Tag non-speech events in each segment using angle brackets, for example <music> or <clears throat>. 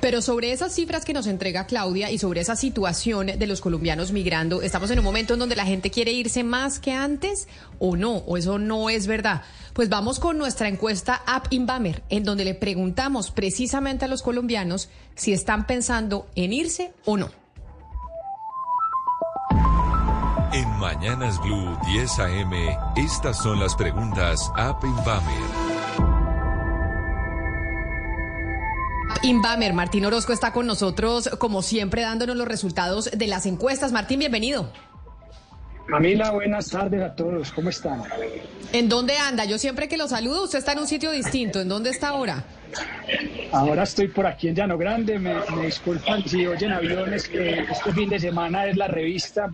Pero sobre esas cifras que nos entrega Claudia y sobre esa situación de los colombianos migrando, ¿estamos en un momento en donde la gente quiere irse más que antes o no? ¿O eso no es verdad? Pues vamos con nuestra encuesta App Inbamer, en donde le preguntamos precisamente a los colombianos si están pensando en irse o no. En Mañanas Blue 10 AM, estas son las preguntas App Inbamer. Inbamer, Martín Orozco está con nosotros, como siempre, dándonos los resultados de las encuestas. Martín, bienvenido. Camila, buenas tardes a todos. ¿Cómo están? ¿En dónde anda? Yo siempre que lo saludo, usted está en un sitio distinto. ¿En dónde está ahora? Ahora estoy por aquí en Llano Grande. Me, disculpan si oyen aviones. que este fin de semana es la revista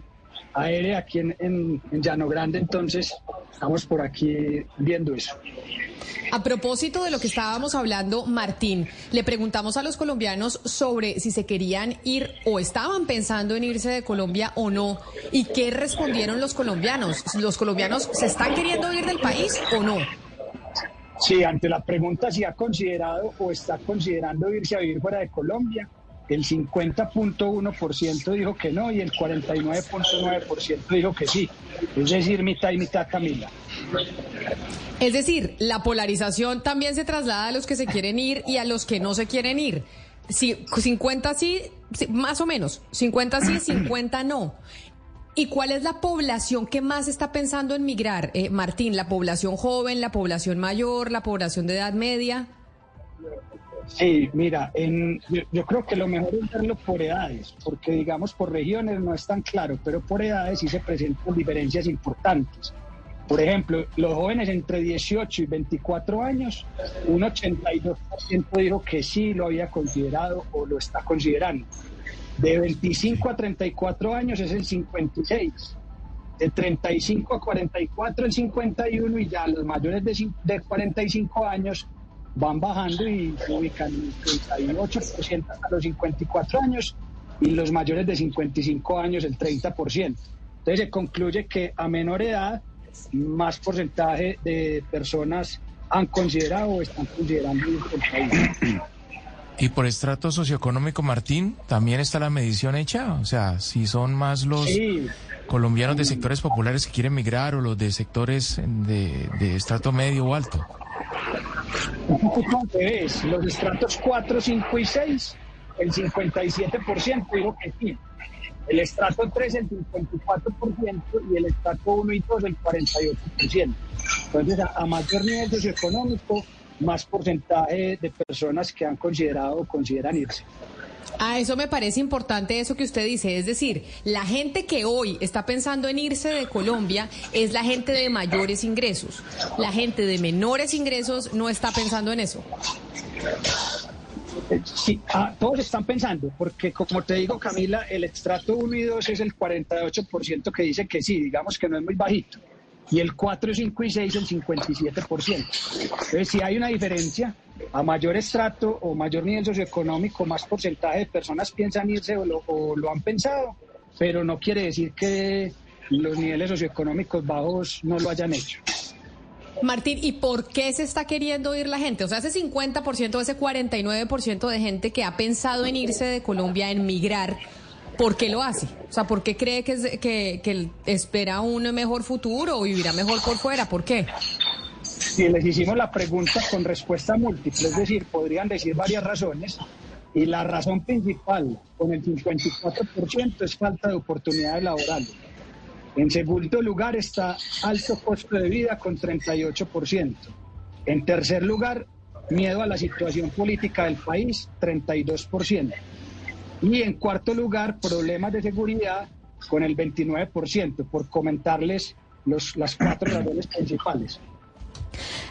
aérea aquí en, en Llano Grande. Entonces, estamos por aquí viendo eso. A propósito de lo que estábamos hablando, Martín, le preguntamos a los colombianos sobre si se querían ir o estaban pensando en irse de Colombia o no. ¿Y qué respondieron los colombianos? ¿Los colombianos se están queriendo ir del país o no? Sí, ante la pregunta si ha considerado o está considerando irse a vivir fuera de Colombia, el 50.1% dijo que no y el 49.9% dijo que sí. Es decir, mitad y mitad, Camila. Es decir, la polarización también se traslada a los que se quieren ir y a los que no se quieren ir. Si, 50 sí, más o menos, 50 sí, <clears throat> 50 no. ¿Y cuál es la población que más está pensando en migrar, eh, Martín? ¿La población joven, la población mayor, la población de edad media? Sí, mira, en, yo, creo que lo mejor es verlo por edades, porque digamos por regiones no es tan claro, pero por edades sí se presentan diferencias importantes. Por ejemplo, los jóvenes entre 18 y 24 años, un 82% dijo que sí lo había considerado o lo está considerando. De 25 a 34 años es el 56. De 35 a 44 el 51 y ya los mayores de 45 años van bajando y se ubican el 38% hasta los 54 años y los mayores de 55 años el 30%. Entonces se concluye que a menor edad más porcentaje de personas han considerado o están considerando el país. Y por estrato socioeconómico, Martín, también está la medición hecha. O sea, si son más los colombianos de sectores populares que quieren migrar o los de sectores de, de estrato medio o alto. Un poco es. Los estratos 4, 5 y 6, el 57% digo que sí. El estrato 3 el 54% y el estrato 1 y 2 el 48%. Entonces, a, mayor nivel socioeconómico, más porcentaje de personas que han considerado o consideran irse. A eso me parece importante eso que usted dice, es decir, la gente que hoy está pensando en irse de Colombia es la gente de mayores ingresos. La gente de menores ingresos no está pensando en eso. Sí, ah, todos están pensando, porque como te digo, Camila, el extracto 1 y 2 es el 48% que dice que sí, digamos que no es muy bajito, y el 4, 5 y 6 el 57%. Entonces, si hay una diferencia, a mayor estrato o mayor nivel socioeconómico, más porcentaje de personas piensan irse o lo, o lo han pensado, pero no quiere decir que los niveles socioeconómicos bajos no lo hayan hecho. Martín, ¿y por qué se está queriendo ir la gente? O sea, ese 50%, ese 49% de gente que ha pensado en irse de Colombia, en migrar, ¿por qué lo hace? O sea, ¿por qué cree que, que, espera un mejor futuro o vivirá mejor por fuera? ¿Por qué? Si les hicimos la pregunta con respuesta múltiple, es decir, podrían decir varias razones, y la razón principal, con el 54%, es falta de oportunidades laborales. En segundo lugar está alto costo de vida con 38%. En tercer lugar, miedo a la situación política del país, 32%. Y en cuarto lugar, problemas de seguridad con el 29%, por comentarles los, las cuatro razones principales.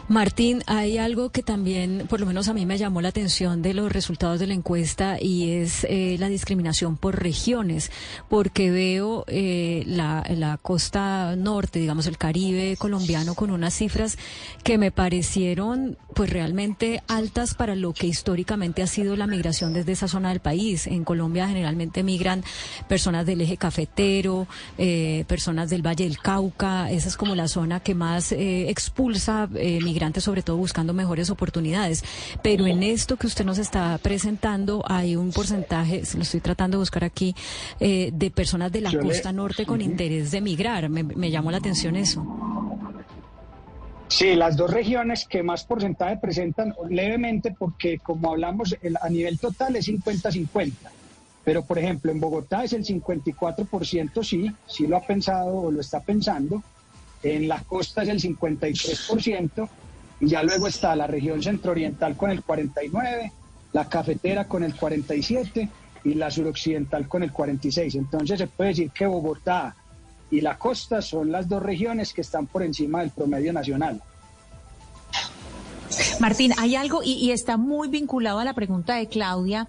Martín, hay algo que también, por lo menos a mí me llamó la atención de los resultados de la encuesta y es eh, la discriminación por regiones, porque veo eh, la, la, costa norte, digamos el Caribe colombiano, con unas cifras que me parecieron pues realmente altas para lo que históricamente ha sido la migración desde esa zona del país. En Colombia generalmente migran personas del eje cafetero, eh, personas del Valle del Cauca, esa es como la zona que más expulsa eh, migrantes, sobre todo buscando mejores oportunidades. Pero en esto que usted nos está presentando hay un porcentaje, lo estoy tratando de buscar aquí, eh, de personas de la costa norte con interés de migrar. Me, llamó la atención eso. Sí, las dos regiones que más porcentaje presentan levemente porque como hablamos a nivel total es 50-50. Pero por ejemplo en Bogotá es el 54% sí, sí lo ha pensado o lo está pensando. En la costa es el 53% y ya luego está la región centrooriental con el 49%, la cafetera con el 47% y la suroccidental con el 46%. Entonces se puede decir que Bogotá y la costa son las dos regiones que están por encima del promedio nacional. Martín, hay algo y, y está muy vinculado a la pregunta de Claudia.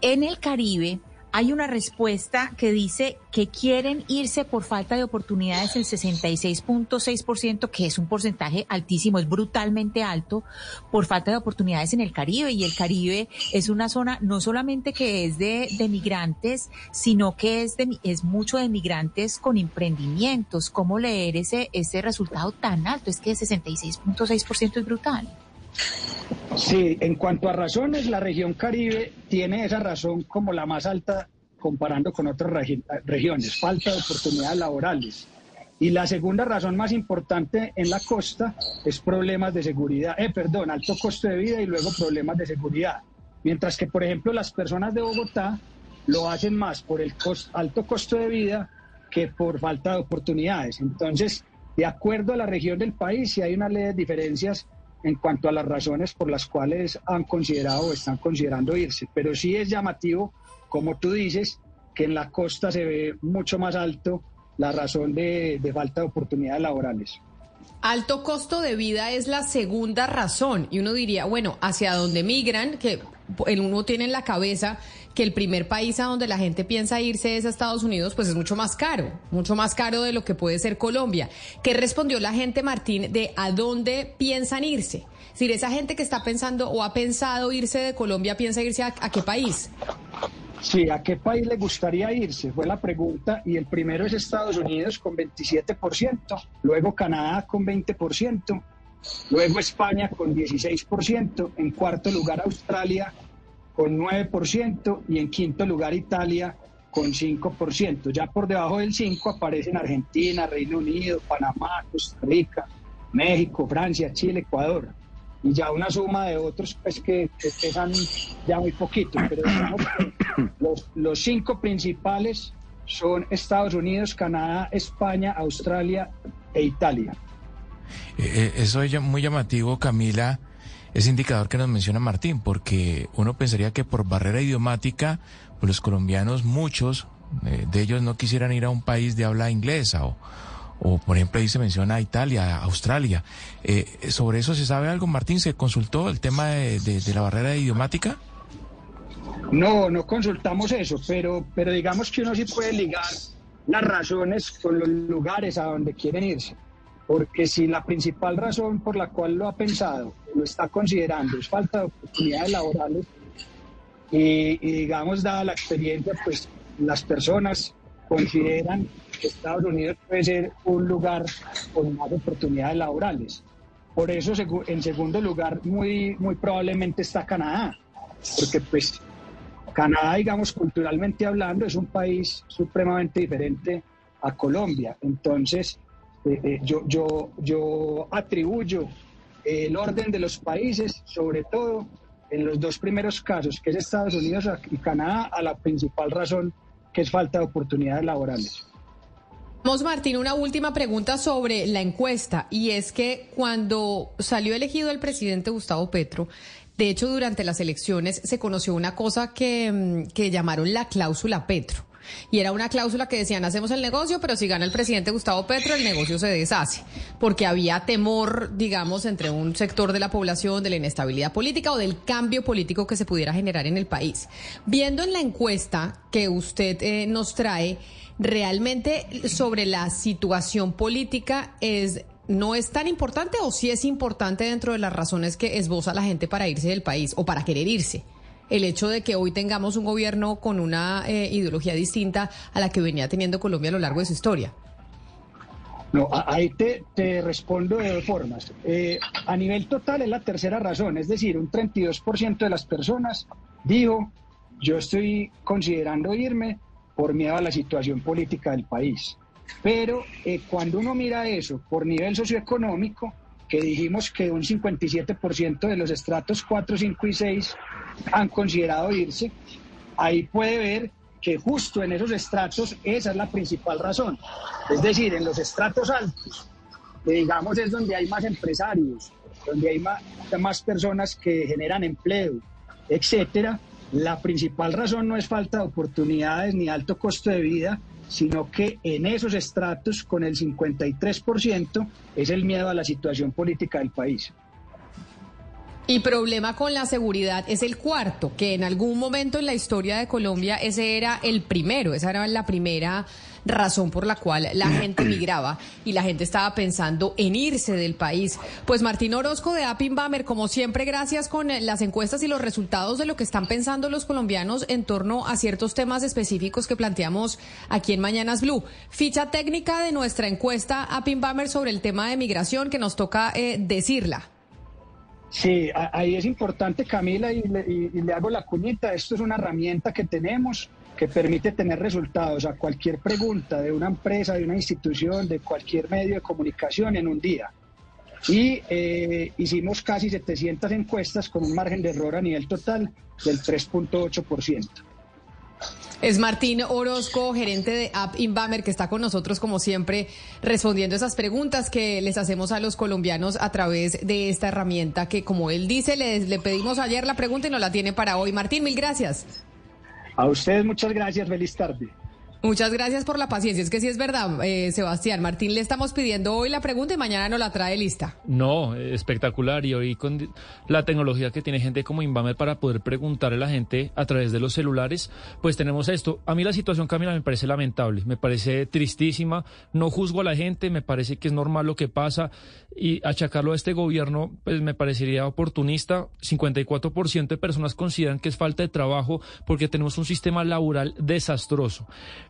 En el Caribe, hay una respuesta que dice que quieren irse por falta de oportunidades el 66.6%, que es un porcentaje altísimo, es brutalmente alto, por falta de oportunidades en el Caribe. Y el Caribe es una zona no solamente que es de, migrantes, sino que es, de, es mucho de migrantes con emprendimientos. ¿Cómo leer ese, ese resultado tan alto? Es que el 66.6% es brutal. Sí, en cuanto a razones, la región Caribe tiene esa razón como la más alta comparando con otras regiones, falta de oportunidades laborales. Y la segunda razón más importante en la costa es problemas de seguridad, eh, perdón, alto costo de vida y luego problemas de seguridad. Mientras que, por ejemplo, las personas de Bogotá lo hacen más por el alto costo de vida que por falta de oportunidades. Entonces, de acuerdo a la región del país, si hay una ley de diferencias en cuanto a las razones por las cuales han considerado o están considerando irse. Pero sí es llamativo, como tú dices, que en la costa se ve mucho más alto la razón de, falta de oportunidades laborales. Alto costo de vida es la segunda razón. Y uno diría, bueno, hacia dónde migran, que uno tiene en la cabeza que el primer país a donde la gente piensa irse es a Estados Unidos, pues es mucho más caro, mucho más caro de lo que puede ser Colombia. ¿Qué respondió la gente, Martín, de a dónde piensan irse? Es esa gente que está pensando o ha pensado irse de Colombia, ¿piensa irse a, a qué país? Sí, ¿a qué país le gustaría irse? Fue la pregunta. Y el primero es Estados Unidos con 27%, luego Canadá con 20%, luego España con 16%, en cuarto lugar Australia con 9% y en quinto lugar Italia con 5%. Ya por debajo del 5 aparecen Argentina, Reino Unido, Panamá, Costa Rica, México, Francia, Chile, Ecuador. Y ya una suma de otros pues que, pesan ya muy poquito, pero los, los cinco principales son Estados Unidos, Canadá, España, Australia e Italia. Eh, eh, eso es muy llamativo, Camila ese indicador que nos menciona Martín, porque uno pensaría que por barrera idiomática, pues los colombianos, muchos eh, de ellos no quisieran ir a un país de habla inglesa o, o por ejemplo ahí se menciona Italia, Australia. Eh, ¿Sobre eso se sabe algo, Martín? ¿Se consultó el tema de, de, la barrera idiomática? No, no consultamos eso, pero, pero digamos que uno sí puede ligar las razones con los lugares a donde quieren irse. Porque si la principal razón por la cual lo ha pensado, lo está considerando, es falta de oportunidades laborales, y, digamos, dada la experiencia, pues las personas consideran que Estados Unidos puede ser un lugar con más oportunidades laborales. Por eso, en segundo lugar, muy, muy probablemente está Canadá, porque pues Canadá, digamos, culturalmente hablando, es un país supremamente diferente a Colombia. Entonces, eh, eh, yo, yo, yo atribuyo el orden de los países, sobre todo en los dos primeros casos, que es Estados Unidos y Canadá, a la principal razón que es falta de oportunidades laborales. Vamos, Martín, una última pregunta sobre la encuesta, y es que cuando salió elegido el presidente Gustavo Petro, de hecho, durante las elecciones se conoció una cosa que, mm, que llamaron la cláusula Petro. Y era una cláusula que decían, hacemos el negocio, pero si gana el presidente Gustavo Petro, el negocio se deshace. Porque había temor, digamos, entre un sector de la población de la inestabilidad política o del cambio político que se pudiera generar en el país. Viendo en la encuesta que usted eh, nos trae, realmente sobre la situación política es no es tan importante o sí es importante dentro de las razones que esboza la gente para irse del país o para querer irse el hecho de que hoy tengamos un gobierno con una eh, ideología distinta a la que venía teniendo Colombia a lo largo de su historia. No, ahí te, te respondo de dos formas. Eh, a nivel total es la tercera razón, es decir, un 32% de las personas dijo, yo estoy considerando irme por miedo a la situación política del país. Pero eh, cuando uno mira eso por nivel socioeconómico, que dijimos que un 57% de los estratos 4, 5 y 6 han considerado irse, ahí puede ver que justo en esos estratos esa es la principal razón. Es decir, en los estratos altos, digamos, es donde hay más empresarios, donde hay más, más personas que generan empleo, etcétera. La principal razón no es falta de oportunidades ni alto costo de vida, sino que en esos estratos, con el 53%, es el miedo a la situación política del país. Y problema con la seguridad es el cuarto, que en algún momento en la historia de Colombia ese era el primero, esa era la primera razón por la cual la <clears throat> gente migraba y la gente estaba pensando en irse del país. Pues Martín Orozco de Bamer, como siempre, gracias con las encuestas y los resultados de lo que están pensando los colombianos en torno a ciertos temas específicos que planteamos aquí en Mañanas Blue. Ficha técnica de nuestra encuesta Bamer sobre el tema de migración que nos toca eh, decirla. Sí, ahí es importante, Camila, y le, hago la cuñita. Esto es una herramienta que tenemos que permite tener resultados a cualquier pregunta de una empresa, de una institución, de cualquier medio de comunicación en un día. Y eh, hicimos casi 700 encuestas con un margen de error a nivel total del 3.8%. Es Martín Orozco, gerente de App Inbamer, que está con nosotros como siempre respondiendo esas preguntas que les hacemos a los colombianos a través de esta herramienta que, como él dice, le, le pedimos ayer la pregunta y nos la tiene para hoy. Martín, mil gracias. A ustedes muchas gracias. Feliz tarde. Muchas gracias por la paciencia. Es que sí es verdad, eh, Sebastián. Martín, le estamos pidiendo hoy la pregunta y mañana nos la trae lista. No, espectacular. Y hoy con la tecnología que tiene gente como Inbamer para poder preguntarle a la gente a través de los celulares, pues tenemos esto. A mí la situación, Camila, me parece lamentable, me parece tristísima. No juzgo a la gente, me parece que es normal lo que pasa y achacarlo a este gobierno, pues me parecería oportunista. 54% de personas consideran que es falta de trabajo porque tenemos un sistema laboral desastroso.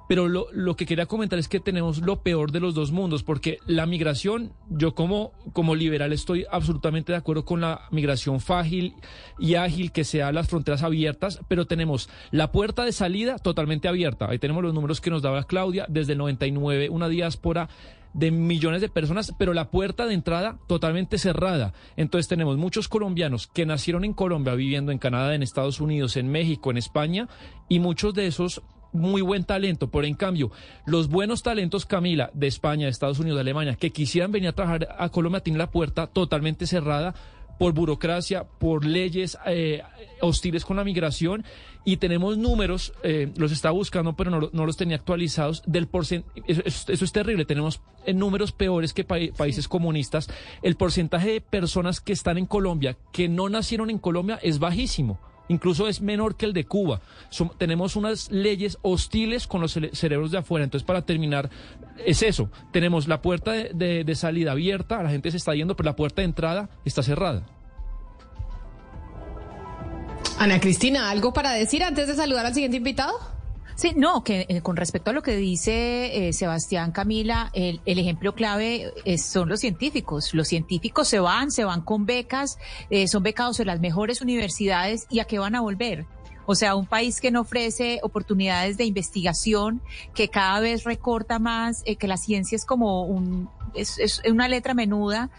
Pero lo, lo, que quería comentar es que tenemos lo peor de los dos mundos, porque la migración, yo como, como liberal estoy absolutamente de acuerdo con la migración fácil y ágil, que sea las fronteras abiertas, pero tenemos la puerta de salida totalmente abierta. Ahí tenemos los números que nos daba Claudia, desde el 99, una diáspora de millones de personas, pero la puerta de entrada totalmente cerrada. Entonces tenemos muchos colombianos que nacieron en Colombia, viviendo en Canadá, en Estados Unidos, en México, en España, y muchos de esos muy buen talento, pero en cambio, los buenos talentos, Camila, de España, de Estados Unidos, de Alemania, que quisieran venir a trabajar a Colombia, tienen la puerta totalmente cerrada por burocracia, por leyes eh, hostiles con la migración y tenemos números, eh, los estaba buscando pero no, los tenía actualizados, del porcentaje, eso, es terrible, tenemos eh, números peores que países comunistas, el porcentaje de personas que están en Colombia, que no nacieron en Colombia, es bajísimo incluso es menor que el de Cuba. tenemos unas leyes hostiles con los cerebros de afuera. Entonces, para terminar, es eso. Tenemos la puerta de, salida abierta, la gente se está yendo, pero la puerta de entrada está cerrada. Ana Cristina, ¿algo para decir antes de saludar al siguiente invitado? Sí, no, que eh, con respecto a lo que dice eh, Sebastián Camila, el, ejemplo clave eh, son los científicos. Los científicos se van, se van con becas, son becados en las mejores universidades y a qué van a volver. O sea, un país que no ofrece oportunidades de investigación, que cada vez recorta más, que la ciencia es como un, es, una letra menuda,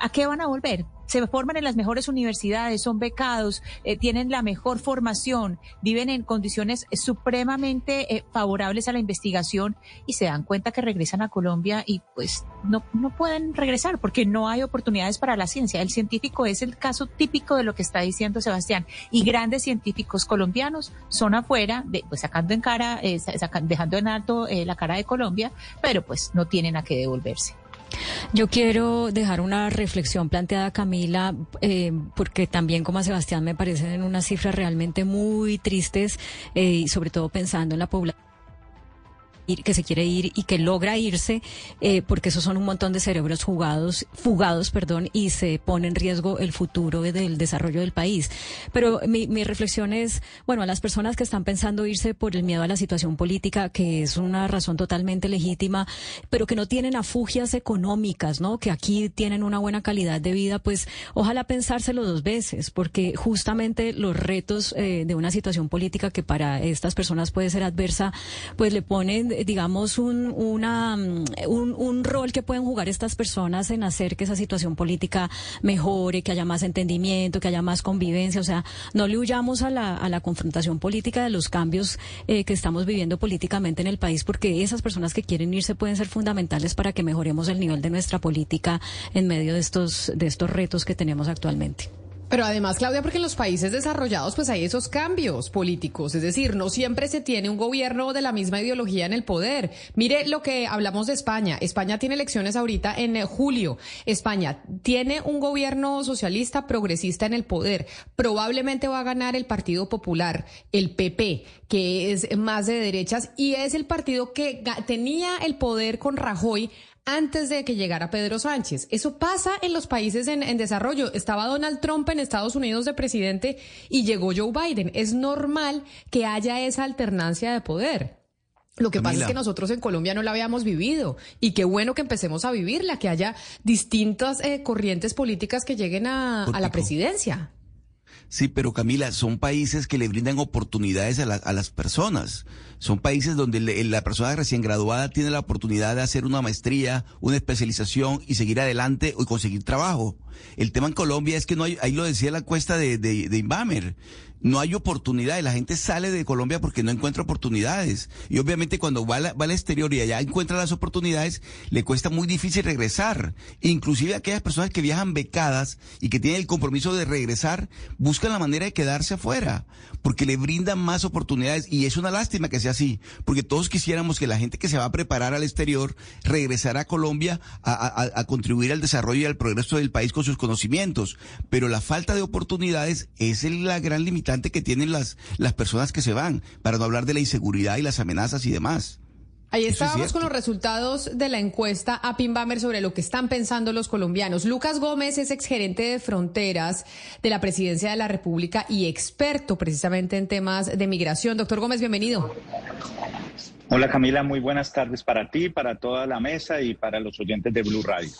¿a qué van a volver? se forman en las mejores universidades, son becados, eh, tienen la mejor formación, viven en condiciones supremamente eh, favorables a la investigación y se dan cuenta que regresan a Colombia y pues no, no pueden regresar porque no hay oportunidades para la ciencia. El científico es el caso típico de lo que está diciendo Sebastián y grandes científicos colombianos son afuera, de, pues sacando en cara, eh, dejando en alto la cara de Colombia, pero pues no tienen a qué devolverse. Yo quiero dejar una reflexión planteada, Camila, eh, porque también como a Sebastián me parecen unas cifras realmente muy tristes eh, y sobre todo pensando en la población que se quiere ir y que logra irse, eh, porque esos son un montón de cerebros jugados, fugados, perdón, y se pone en riesgo el futuro del desarrollo del país. Pero mi, mi reflexión es, bueno, a las personas que están pensando irse por el miedo a la situación política, que es una razón totalmente legítima, pero que no tienen afugias económicas, ¿no? Que aquí tienen una buena calidad de vida, pues ojalá pensárselo dos veces, porque justamente los retos eh, de una situación política que para estas personas puede ser adversa, pues le ponen digamos, un, una, mm, un, un, rol que pueden jugar estas personas en hacer que esa situación política mejore, que haya más entendimiento, que haya más convivencia. O sea, no le huyamos a la, a la confrontación política de los cambios eh, que estamos viviendo políticamente en el país, porque esas personas que quieren irse pueden ser fundamentales para que mejoremos el nivel de nuestra política en medio de estos, de estos retos que tenemos actualmente. Pero además, Claudia, porque en los países desarrollados pues hay esos cambios políticos, es decir, no siempre se tiene un gobierno de la misma ideología en el poder. Mire lo que hablamos de España. España tiene elecciones ahorita en julio. España tiene un gobierno socialista progresista en el poder. Probablemente va a ganar el Partido Popular, el PP, que es más de derechas y es el partido que tenía el poder con Rajoy antes de que llegara Pedro Sánchez. Eso pasa en los países en, desarrollo. Estaba Donald Trump en Estados Unidos de presidente y llegó Joe Biden. Es normal que haya esa alternancia de poder. Lo que pasa es que nosotros en Colombia no la habíamos vivido y qué bueno que empecemos a vivirla, que haya distintas eh, corrientes políticas que lleguen a la presidencia. Sí, pero Camila, son países que le brindan oportunidades a, a las personas. Son países donde la persona recién graduada tiene la oportunidad de hacer una maestría, una especialización y seguir adelante o conseguir trabajo. El tema en Colombia es que no hay, ahí lo decía la encuesta de, de, de Inbamer, no hay oportunidades. La gente sale de Colombia porque no encuentra oportunidades. Y obviamente cuando va, va al exterior y allá encuentra las oportunidades, le cuesta muy difícil regresar. Inclusive aquellas personas que viajan becadas y que tienen el compromiso de regresar, buscan la manera de quedarse afuera, porque le brindan más oportunidades. Y es una lástima que sea así, porque todos quisiéramos que la gente que se va a preparar al exterior regresara a Colombia a, a contribuir al desarrollo y al progreso del país con sus conocimientos. Pero la falta de oportunidades es la gran limitación que tienen las, las personas que se van, para no hablar de la inseguridad y las amenazas y demás. Ahí estábamos con los resultados de la encuesta a Pimbamer sobre lo que están pensando los colombianos. Lucas Gómez es exgerente de fronteras de la Presidencia de la República y experto precisamente en temas de migración. Doctor Gómez, bienvenido. Hola Camila, muy buenas tardes para ti, para toda la mesa y para los oyentes de Blue Radio.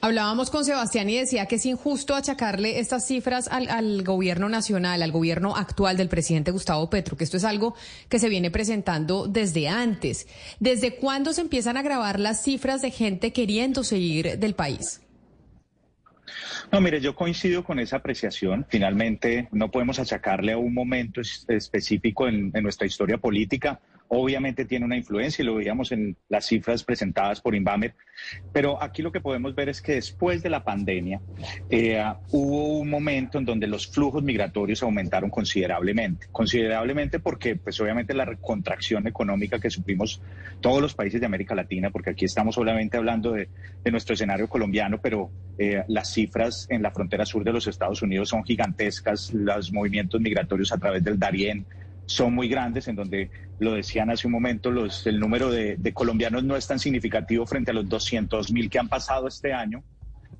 Hablábamos con Sebastián y decía que es injusto achacarle estas cifras al, gobierno nacional, al gobierno actual del presidente Gustavo Petro, que esto es algo que se viene presentando desde antes. ¿Desde cuándo se empiezan a grabar las cifras de gente queriendo seguir del país? No, mire, yo coincido con esa apreciación. Finalmente, no podemos achacarle a un momento específico en nuestra historia política obviamente tiene una influencia y lo veíamos en las cifras presentadas por Inbamer, pero aquí lo que podemos ver es que después de la pandemia eh, hubo un momento en donde los flujos migratorios aumentaron considerablemente, considerablemente porque pues obviamente la contracción económica que sufrimos todos los países de América Latina, porque aquí estamos obviamente hablando de, nuestro escenario colombiano, pero eh, las cifras en la frontera sur de los Estados Unidos son gigantescas, los movimientos migratorios a través del Darién, son muy grandes, en donde lo decían hace un momento, los, el número de, colombianos no es tan significativo frente a los 200 mil que han pasado este año.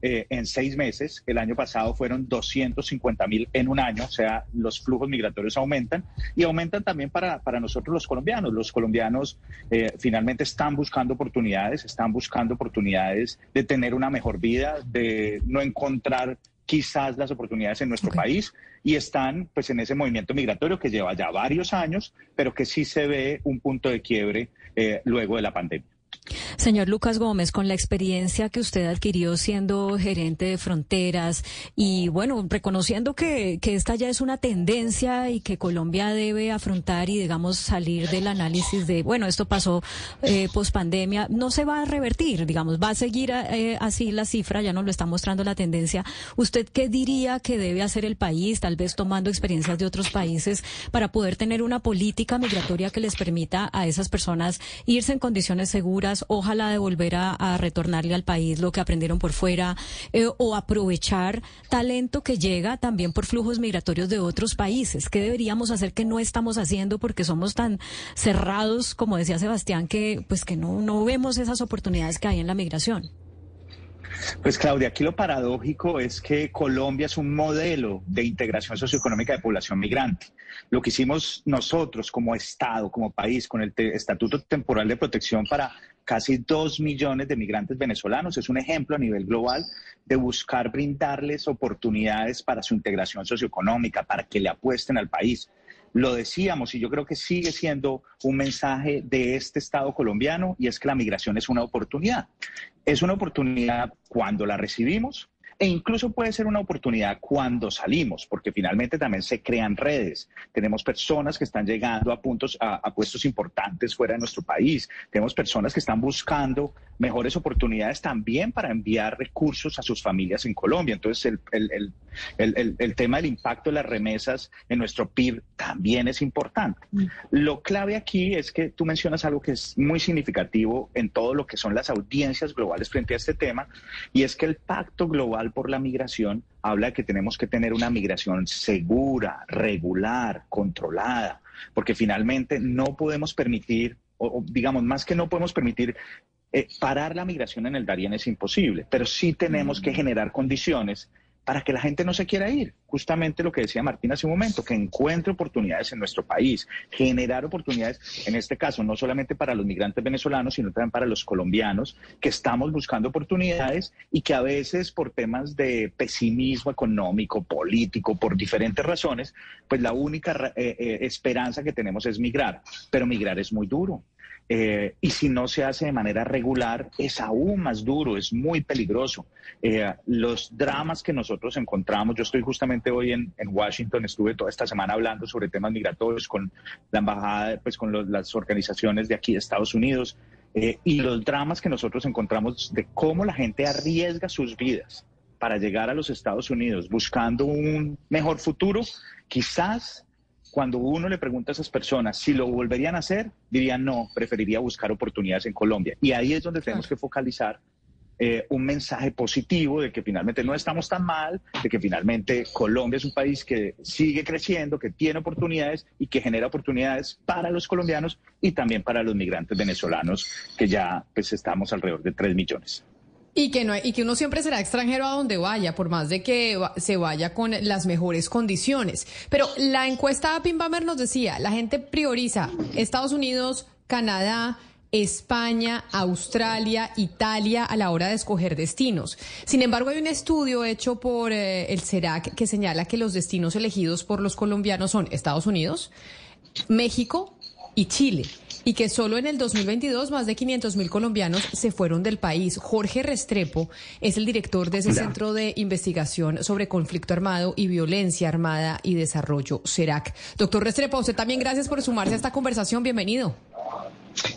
Eh, en seis meses, el año pasado fueron 250 mil en un año, o sea, los flujos migratorios aumentan y aumentan también para, para nosotros los colombianos. Los colombianos eh, finalmente están buscando oportunidades, están buscando oportunidades de tener una mejor vida, de no encontrar quizás las oportunidades en nuestro país y están pues en ese movimiento migratorio que lleva ya varios años, pero que sí se ve un punto de quiebre eh, luego de la pandemia. Señor Lucas Gómez, con la experiencia que usted adquirió siendo gerente de fronteras y bueno, reconociendo que, que esta ya es una tendencia y que Colombia debe afrontar y digamos salir del análisis de, bueno, esto pasó eh, post pandemia, no se va a revertir, digamos, va a seguir eh, así la cifra, ya nos lo está mostrando la tendencia. ¿Usted qué diría que debe hacer el país, tal vez tomando experiencias de otros países, para poder tener una política migratoria que les permita a esas personas irse en condiciones seguras ojalá de volver a, retornarle al país lo que aprendieron por fuera eh, o aprovechar talento que llega también por flujos migratorios de otros países. ¿Qué deberíamos hacer que no estamos haciendo porque somos tan cerrados, como decía Sebastián, que pues que no, no vemos esas oportunidades que hay en la migración? Pues Claudia, aquí lo paradójico es que Colombia es un modelo de integración socioeconómica de población migrante. Lo que hicimos nosotros como Estado, como país, con el Estatuto Temporal de Protección para casi dos millones de migrantes venezolanos, es un ejemplo a nivel global de buscar brindarles oportunidades para su integración socioeconómica, para que le apuesten al país lo decíamos y yo creo que sigue siendo un mensaje de este Estado colombiano y es que la migración es una oportunidad. Es una oportunidad cuando la recibimos, e incluso puede ser una oportunidad cuando salimos, porque finalmente también se crean redes. Tenemos personas que están llegando a puntos, a, puestos importantes fuera de nuestro país. Tenemos personas que están buscando mejores oportunidades también para enviar recursos a sus familias en Colombia. Entonces, el, el, tema del impacto de las remesas en nuestro PIB también es importante. Mm. Lo clave aquí es que tú mencionas algo que es muy significativo en todo lo que son las audiencias globales frente a este tema, y es que el pacto global por la migración habla de que tenemos que tener una migración segura, regular, controlada, porque finalmente no podemos permitir, o, digamos, más que no podemos permitir eh, parar la migración en el Darién es imposible, pero sí tenemos que mm. generar condiciones para que la gente no se quiera ir. Justamente lo que decía Martín hace un momento, que encuentre oportunidades en nuestro país, generar oportunidades, en este caso, no solamente para los migrantes venezolanos, sino también para los colombianos, que estamos buscando oportunidades y que a veces por temas de pesimismo económico, político, por diferentes razones, pues la única eh, eh, esperanza que tenemos es migrar. Pero migrar es muy duro. Eh, y si no se hace de manera regular, es aún más duro, es muy peligroso. Eh, los dramas que nosotros encontramos, yo estoy justamente hoy en, Washington, estuve toda esta semana hablando sobre temas migratorios con la embajada, pues con las organizaciones de aquí de Estados Unidos, eh, y los dramas que nosotros encontramos de cómo la gente arriesga sus vidas para llegar a los Estados Unidos buscando un mejor futuro, quizás cuando uno le pregunta a esas personas si lo volverían a hacer, dirían no, preferiría buscar oportunidades en Colombia. Y ahí es donde tenemos que focalizar eh, un mensaje positivo de que finalmente no estamos tan mal, de que finalmente Colombia es un país que sigue creciendo, que tiene oportunidades y que genera oportunidades para los colombianos y también para los migrantes venezolanos, que ya pues estamos alrededor de 3 millones. Y que, no, y que uno siempre será extranjero a donde vaya, por más de que se vaya con las mejores condiciones. Pero la encuesta Pimbamer nos decía, la gente prioriza Estados Unidos, Canadá, España, Australia, Italia a la hora de escoger destinos. Sin embargo, hay un estudio hecho por eh, el CERAC que señala que los destinos elegidos por los colombianos son Estados Unidos, México y Chile y que solo en el 2022 más de 500 mil colombianos se fueron del país. Jorge Restrepo es el director de ese Centro de Investigación sobre Conflicto Armado y Violencia Armada y Desarrollo, CERAC. Doctor Restrepo, usted también gracias por sumarse a esta conversación. Bienvenido.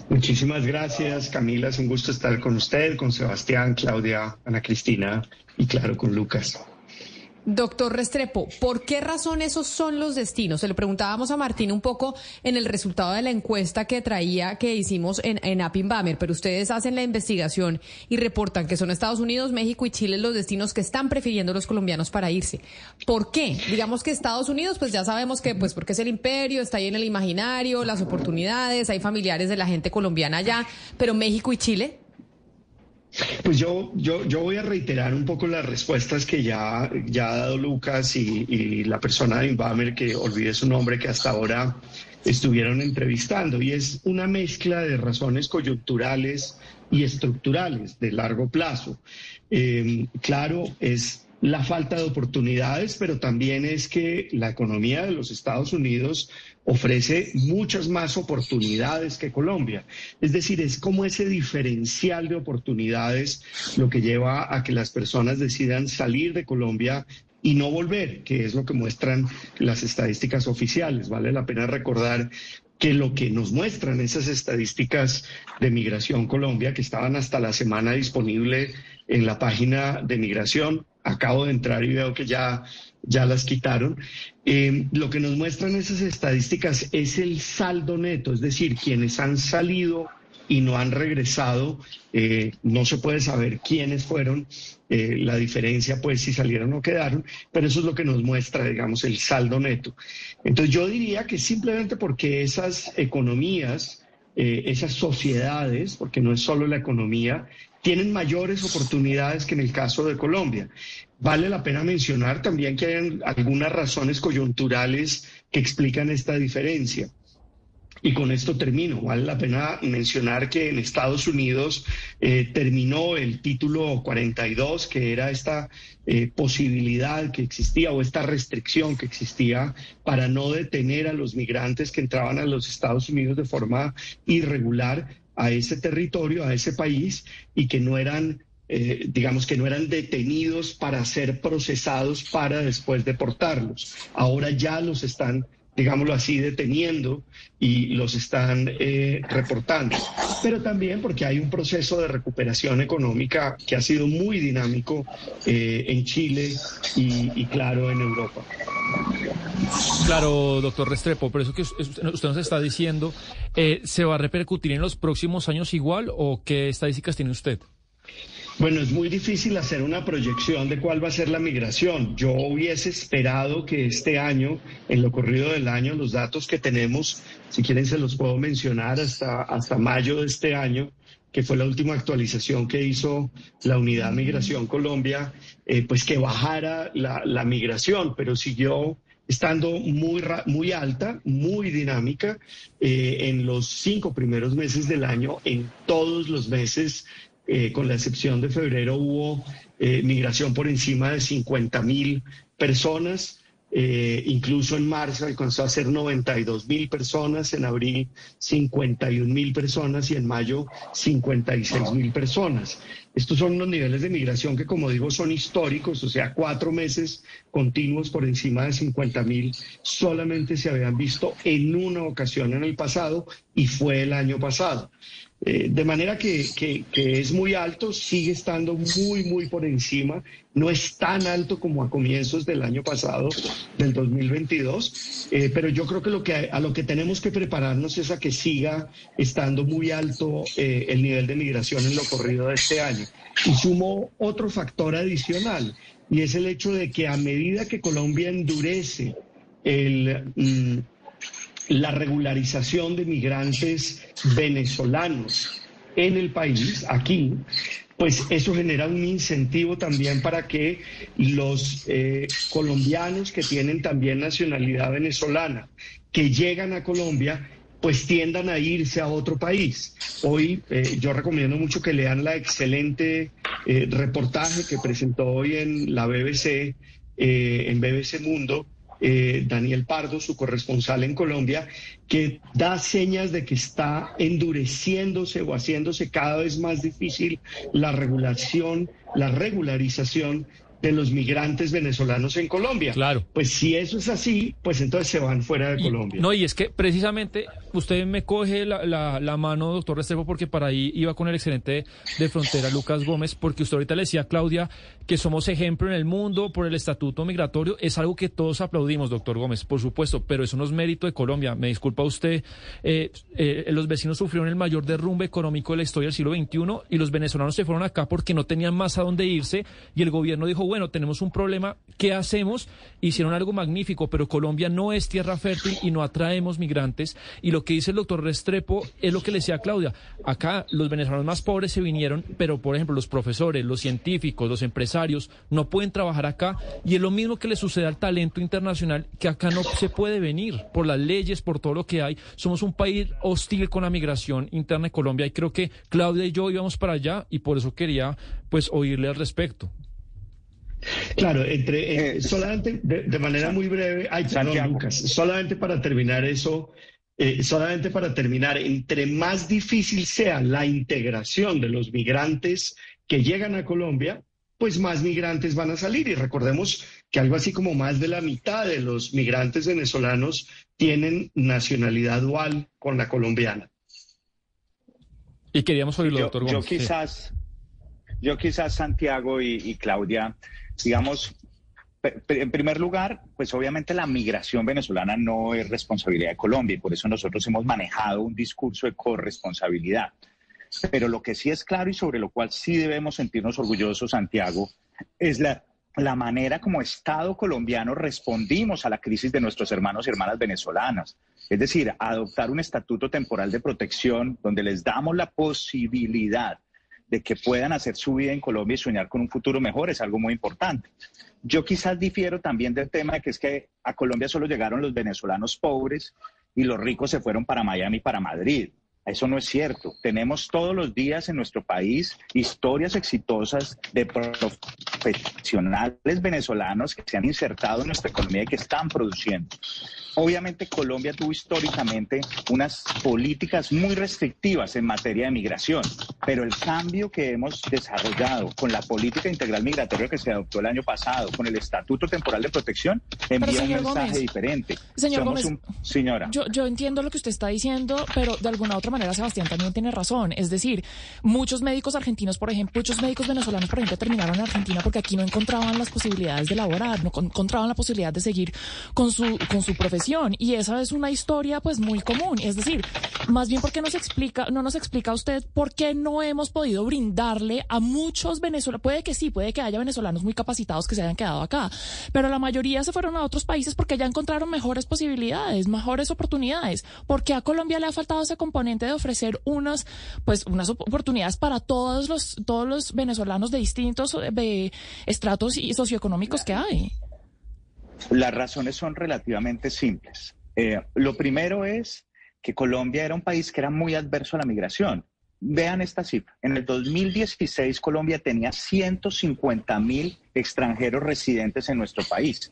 Muchísimas gracias, Camila. Es un gusto estar con usted, con Sebastián, Claudia, Ana Cristina y claro, con Lucas. Doctor Restrepo, ¿por qué razón esos son los destinos? Se lo preguntábamos a Martín un poco en el resultado de la encuesta que traía, que hicimos en, en Appinbamer, pero ustedes hacen la investigación y reportan que son Estados Unidos, México y Chile los destinos que están prefiriendo los colombianos para irse. ¿Por qué? Digamos que Estados Unidos, pues ya sabemos que, pues porque es el imperio, está ahí en el imaginario, las oportunidades, hay familiares de la gente colombiana allá, pero México y Chile. Pues yo, yo, yo voy a reiterar un poco las respuestas que ya, ya ha dado Lucas y, la persona de Inbamer, que olvide su nombre, que hasta ahora estuvieron entrevistando. Y es una mezcla de razones coyunturales y estructurales de largo plazo. Eh, claro, es la falta de oportunidades, pero también es que la economía de los Estados Unidos ofrece muchas más oportunidades que Colombia. Es decir, es como ese diferencial de oportunidades lo que lleva a que las personas decidan salir de Colombia y no volver, que es lo que muestran las estadísticas oficiales. Vale la pena recordar que lo que nos muestran esas estadísticas de Migración Colombia, que estaban hasta la semana disponible en la página de Migración, acabo de entrar y veo que ya, ya las quitaron. Eh, lo que nos muestran esas estadísticas es el saldo neto, es decir, quienes han salido y no han regresado. Eh, no se puede saber quiénes fueron, eh, la diferencia pues si salieron o quedaron, pero eso es lo que nos muestra, digamos, el saldo neto. Entonces yo diría que simplemente porque esas economías, esas sociedades, porque no es solo la economía, tienen mayores oportunidades que en el caso de Colombia. Vale la pena mencionar también que hay algunas razones coyunturales que explican esta diferencia. Y con esto termino. Vale la pena mencionar que en Estados Unidos eh, terminó el título 42, que era esta eh, posibilidad que existía o esta restricción que existía para no detener a los migrantes que entraban a los Estados Unidos de forma irregular a ese territorio, a ese país, y que no eran eh, digamos que no eran detenidos para ser procesados para después deportarlos. Ahora ya los están digámoslo así, deteniendo y los están eh, reportando. Pero también porque hay un proceso de recuperación económica que ha sido muy dinámico eh, en Chile y, claro, en Europa. Claro, doctor Restrepo, por eso que usted nos está diciendo, eh, ¿se va a repercutir en los próximos años igual o qué estadísticas tiene usted? Bueno, es muy difícil hacer una proyección de cuál va a ser la migración. Yo hubiese esperado que este año, en lo corrido del año, los datos que tenemos, si quieren se los puedo mencionar hasta, hasta mayo de este año, que fue la última actualización que hizo la Unidad Migración Colombia, eh, pues que bajara la, migración, pero siguió estando muy, muy alta, muy dinámica eh, en los cinco primeros meses del año, en todos los meses eh, con la excepción de febrero, hubo eh, migración por encima de 50 mil personas. Eh, incluso en marzo alcanzó a ser 92 mil personas, en abril 51 mil personas y en mayo 56 mil personas. Estos son los niveles de migración que, como digo, son históricos, o sea, cuatro meses continuos por encima de 50 mil solamente se habían visto en una ocasión en el pasado y fue el año pasado. Eh, de manera que, es muy alto, sigue estando muy, muy por encima. No es tan alto como a comienzos del año pasado, del 2022, eh, pero yo creo que, a lo que tenemos que prepararnos es a que siga estando muy alto eh, el nivel de migración en lo corrido de este año. Y sumo otro factor adicional, y es el hecho de que a medida que Colombia endurece el... Mm, la regularización de migrantes venezolanos en el país, aquí, pues eso genera un incentivo también para que los eh, colombianos que tienen también nacionalidad venezolana, que llegan a Colombia, pues tiendan a irse a otro país. Hoy eh, yo recomiendo mucho que lean la excelente eh, reportaje que presentó hoy en la BBC, en BBC Mundo, eh, Daniel Pardo, su corresponsal en Colombia, que da señas de que está endureciéndose o haciéndose cada vez más difícil la regulación, la regularización de los migrantes venezolanos en Colombia. Claro. Pues si eso es así, pues entonces se van fuera de Colombia. No, y es que precisamente usted me coge la, la, mano, doctor Restrepo, porque para ahí iba con el excelente de frontera Lucas Gómez, porque usted ahorita le decía a Claudia que somos ejemplo en el mundo por el estatuto migratorio. Es algo que todos aplaudimos, doctor Gómez, por supuesto, pero eso no es mérito de Colombia. Me disculpa usted, eh, eh, los vecinos sufrieron el mayor derrumbe económico de la historia del siglo XXI y los venezolanos se fueron acá porque no tenían más a dónde irse y el gobierno dijo, bueno, tenemos un problema, ¿qué hacemos? Hicieron algo magnífico, pero Colombia no es tierra fértil y no atraemos migrantes. Y lo que dice el doctor Restrepo es lo que le decía Claudia. Acá los venezolanos más pobres se vinieron, pero por ejemplo los profesores, los científicos, los empresarios no pueden trabajar acá. Y es lo mismo que le sucede al talento internacional, que acá no se puede venir por las leyes, por todo lo que hay. Somos un país hostil con la migración interna de Colombia y creo que Claudia y yo íbamos para allá y por eso quería pues oírle al respecto. Claro, entre eh, eh, solamente de, manera muy breve, ay, perdón, Lucas, solamente para terminar eso, eh, solamente para terminar, entre más difícil sea la integración de los migrantes que llegan a Colombia, pues más migrantes van a salir. Y recordemos que algo así como más de la mitad de los migrantes venezolanos tienen nacionalidad dual con la colombiana. Y queríamos oírlo, doctor Gómez. Yo quizás, yo quizás Santiago y Claudia, digamos, en primer lugar, pues obviamente la migración venezolana no es responsabilidad de Colombia y por eso nosotros hemos manejado un discurso de corresponsabilidad. Pero lo que sí es claro y sobre lo cual sí debemos sentirnos orgullosos, Santiago, es la, la manera como Estado colombiano respondimos a la crisis de nuestros hermanos y hermanas venezolanas. Es decir, adoptar un estatuto temporal de protección donde les damos la posibilidad de que puedan hacer su vida en Colombia y soñar con un futuro mejor es algo muy importante. Yo quizás difiero también del tema de que es que a Colombia solo llegaron los venezolanos pobres y los ricos se fueron para Miami para Madrid. Eso no es cierto. Tenemos todos los días en nuestro país historias exitosas de profesionales venezolanos que se han insertado en nuestra economía y que están produciendo. Obviamente Colombia tuvo históricamente unas políticas muy restrictivas en materia de migración, pero el cambio que hemos desarrollado con la política integral migratoria que se adoptó el año pasado, con el Estatuto Temporal de Protección, envía un mensaje diferente. Señor Gómez, señora. Yo, yo entiendo lo que usted está diciendo, pero de alguna otra manera Sebastián también tiene razón. Es decir, muchos médicos argentinos, por ejemplo, muchos médicos venezolanos, por ejemplo, terminaron en Argentina porque aquí no encontraban las posibilidades de laborar, no encontraban la posibilidad de seguir con su, con su profesión y esa es una historia pues muy común. Es decir, más bien porque nos explica, no nos explica usted por qué no hemos podido brindarle a muchos venezolanos, puede que sí, puede que haya venezolanos muy capacitados que se hayan quedado acá, pero la mayoría se fueron a otros países porque ya encontraron mejores posibilidades, mejores oportunidades, porque a Colombia le ha faltado ese componente de ofrecer unas pues unas oportunidades para todos los todos los venezolanos de distintos de estratos y socioeconómicos que hay. Las razones son relativamente simples. Eh, lo primero es que Colombia era un país que era muy adverso a la migración. Vean esta cifra. En el 2016 Colombia tenía 150 mil extranjeros residentes en nuestro país.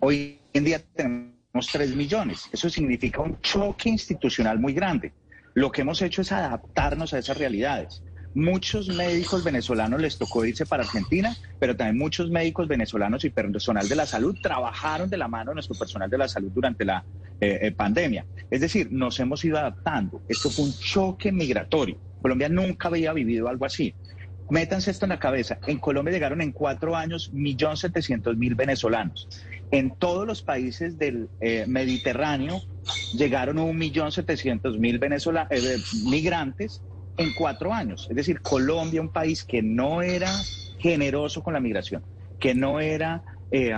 Hoy en día tenemos 3 millones. Eso significa un choque institucional muy grande. Lo que hemos hecho es adaptarnos a esas realidades. Muchos médicos venezolanos les tocó irse para Argentina, pero también muchos médicos venezolanos y personal de la salud trabajaron de la mano de nuestro personal de la salud durante la eh, eh, pandemia. Es decir, nos hemos ido adaptando. Esto fue un choque migratorio. Colombia nunca había vivido algo así. Métanse esto en la cabeza. En Colombia llegaron en cuatro años 1.700.000 venezolanos. En todos los países del eh, Mediterráneo llegaron 1.700.000 eh, migrantes en cuatro años. Es decir, Colombia, un país que no era generoso con la migración, que no era, eh,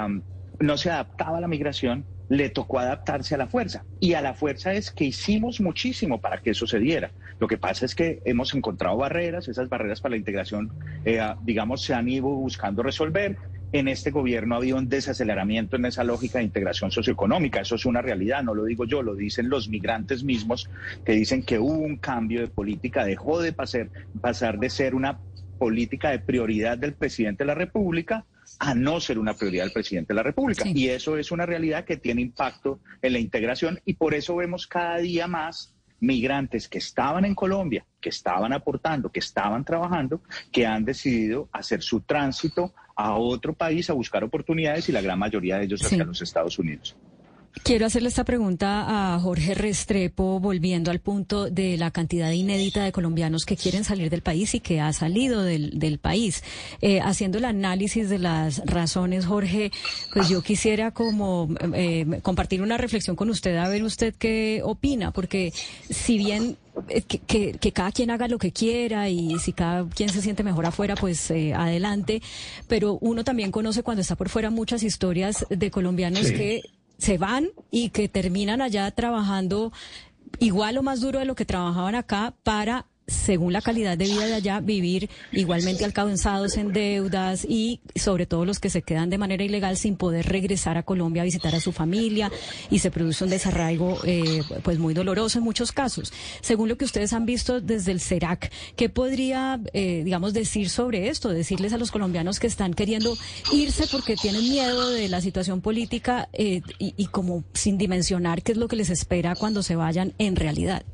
no se adaptaba a la migración, le tocó adaptarse a la fuerza. Y a la fuerza es que hicimos muchísimo para que eso se diera. Lo que pasa es que hemos encontrado barreras, esas barreras para la integración, eh, digamos, se han ido buscando resolver. En este gobierno ha habido un desaceleramiento en esa lógica de integración socioeconómica. Eso es una realidad, no lo digo yo, lo dicen los migrantes mismos, que dicen que hubo un cambio de política, dejó de pasar, pasar de ser una política de prioridad del presidente de la República a no ser una prioridad del presidente de la República. Y eso es una realidad que tiene impacto en la integración y por eso vemos cada día más migrantes que estaban en Colombia, que estaban aportando, que estaban trabajando, que han decidido hacer su tránsito a otro país a buscar oportunidades y la gran mayoría de ellos hacia los Estados Unidos. Quiero hacerle esta pregunta a Jorge Restrepo, volviendo al punto de la cantidad inédita de colombianos que quieren salir del país y que ha salido del, país. Eh, haciendo el análisis de las razones, Jorge, pues yo quisiera como eh, compartir una reflexión con usted, a ver usted qué opina, porque si bien eh, que, que, cada quien haga lo que quiera y si cada quien se siente mejor afuera, pues adelante. Pero uno también conoce cuando está por fuera muchas historias de colombianos que se van y que terminan allá trabajando igual o más duro de lo que trabajaban acá para según la calidad de vida de allá, vivir igualmente alcanzados en deudas y sobre todo los que se quedan de manera ilegal sin poder regresar a Colombia a visitar a su familia y se produce un desarraigo eh, pues muy doloroso en muchos casos. Según lo que ustedes han visto desde el CERAC, ¿qué podría, eh, digamos, decir sobre esto? Decirles a los colombianos que están queriendo irse porque tienen miedo de la situación política eh, y, y como sin dimensionar qué es lo que les espera cuando se vayan en realidad.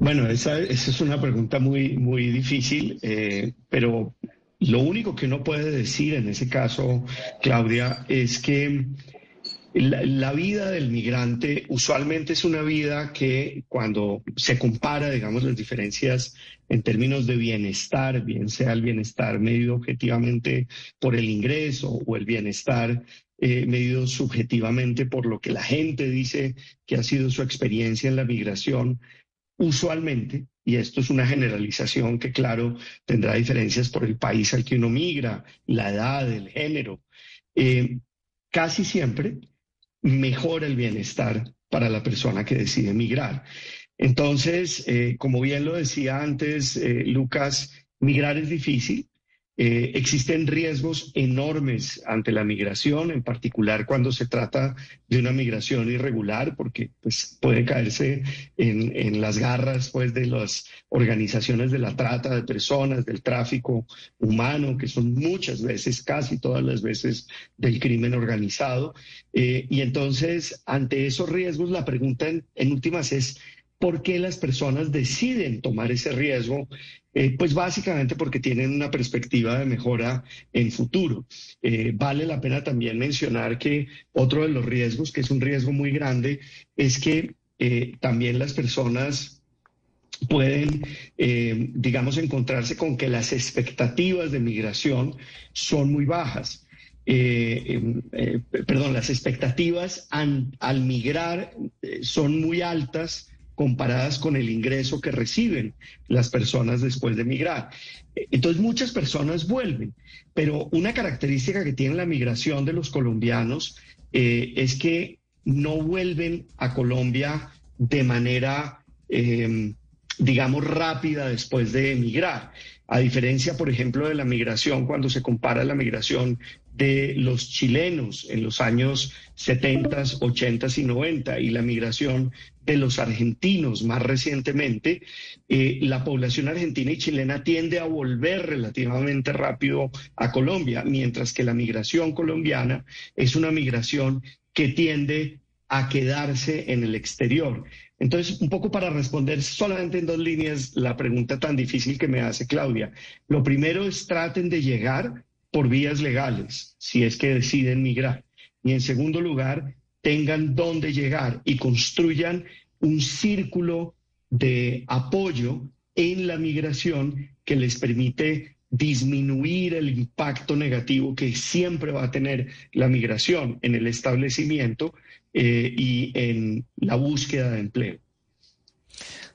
Bueno, esa, es una pregunta muy, muy difícil, eh, pero lo único que uno puede decir en ese caso, Claudia, es que la, vida del migrante usualmente es una vida que cuando se compara, digamos, las diferencias en términos de bienestar, bien sea el bienestar medido objetivamente por el ingreso o el bienestar eh, medido subjetivamente por lo que la gente dice que ha sido su experiencia en la migración, usualmente, y esto es una generalización que claro tendrá diferencias por el país al que uno migra, la edad, el género, eh, casi siempre mejora el bienestar para la persona que decide migrar. Entonces, eh, como bien lo decía antes eh, Lucas, migrar es difícil, eh, existen riesgos enormes ante la migración, en particular cuando se trata de una migración irregular, porque pues, puede caerse en, las garras pues, de las organizaciones de la trata de personas, del tráfico humano, que son muchas veces, casi todas las veces, del crimen organizado. Eh, y entonces, ante esos riesgos, la pregunta en últimas es, ¿por qué las personas deciden tomar ese riesgo eh, pues básicamente porque tienen una perspectiva de mejora en futuro. Eh, vale la pena también mencionar que otro de los riesgos, que es un riesgo muy grande, es que eh, también las personas pueden, digamos, encontrarse con que las expectativas de migración son muy bajas. Em, perdón, las expectativas al migrar son muy altas comparadas con el ingreso que reciben las personas después de migrar. Entonces muchas personas vuelven, pero una característica que tiene la migración de los colombianos eh, es que no vuelven a Colombia de manera, em, digamos, rápida después de emigrar. A diferencia, por ejemplo, de la migración, cuando se compara la migración de los chilenos en los años 70, 80 y 90 y la migración de los argentinos más recientemente, eh, la población argentina y chilena tiende a volver relativamente rápido a Colombia, mientras que la migración colombiana es una migración que tiende a quedarse en el exterior. Entonces, un poco para responder solamente en dos líneas la pregunta tan difícil que me hace Claudia. Lo primero es traten de llegar por vías legales, si es que deciden migrar. Y en segundo lugar, tengan dónde llegar y construyan un círculo de apoyo en la migración que les permite disminuir el impacto negativo que siempre va a tener la migración en el establecimiento eh, y en la búsqueda de empleo.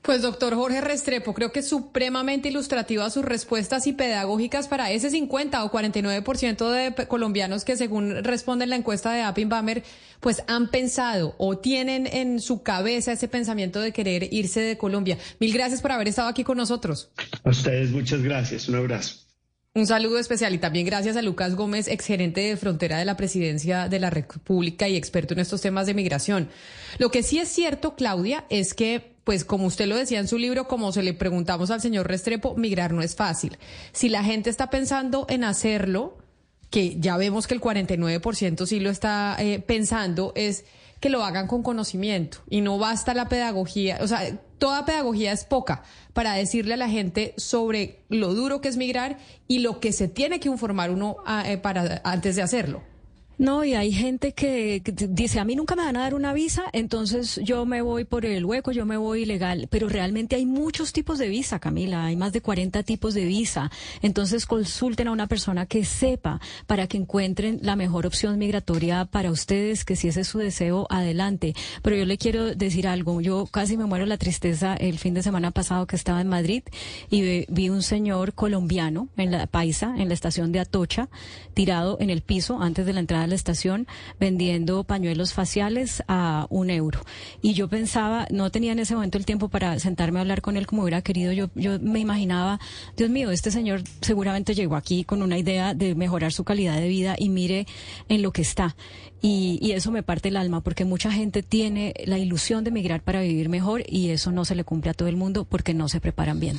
Pues doctor Jorge Restrepo, creo que es supremamente ilustrativa sus respuestas y pedagógicas para ese 50 o 49% de colombianos que según responde la encuesta de Appin Bammer, pues han pensado o tienen en su cabeza ese pensamiento de querer irse de Colombia. Mil gracias por haber estado aquí con nosotros. A ustedes muchas gracias. Un abrazo. Un saludo especial y también gracias a Lucas Gómez, exgerente de frontera de la Presidencia de la República y experto en estos temas de migración. Lo que sí es cierto, Claudia, es que pues como usted lo decía en su libro, como se le preguntamos al señor Restrepo, migrar no es fácil. Si la gente está pensando en hacerlo, que ya vemos que el 49% sí lo está eh, pensando, es que lo hagan con conocimiento y no basta la pedagogía, o sea, toda pedagogía es poca para decirle a la gente sobre lo duro que es migrar y lo que se tiene que informar uno ah, eh, para antes de hacerlo. No, y hay gente que, dice, a mí nunca me van a dar una visa, entonces yo me voy por el hueco, yo me voy ilegal. Pero realmente hay muchos tipos de visa, Camila, hay más de 40 tipos de visa. Entonces consulten a una persona que sepa para que encuentren la mejor opción migratoria para ustedes, que si ese es su deseo, adelante. Pero yo le quiero decir algo, yo casi me muero la tristeza el fin de semana pasado que estaba en Madrid y vi un señor colombiano en la paisa, en la estación de Atocha, tirado en el piso antes de la entrada la estación vendiendo pañuelos faciales a un euro. Y yo pensaba, no tenía en ese momento el tiempo para sentarme a hablar con él como hubiera querido. Yo, yo me imaginaba, Dios mío, este señor seguramente llegó aquí con una idea de mejorar su calidad de vida y mire en lo que está. Y, y eso me parte el alma porque mucha gente tiene la ilusión de migrar para vivir mejor y eso no se le cumple a todo el mundo porque no se preparan bien.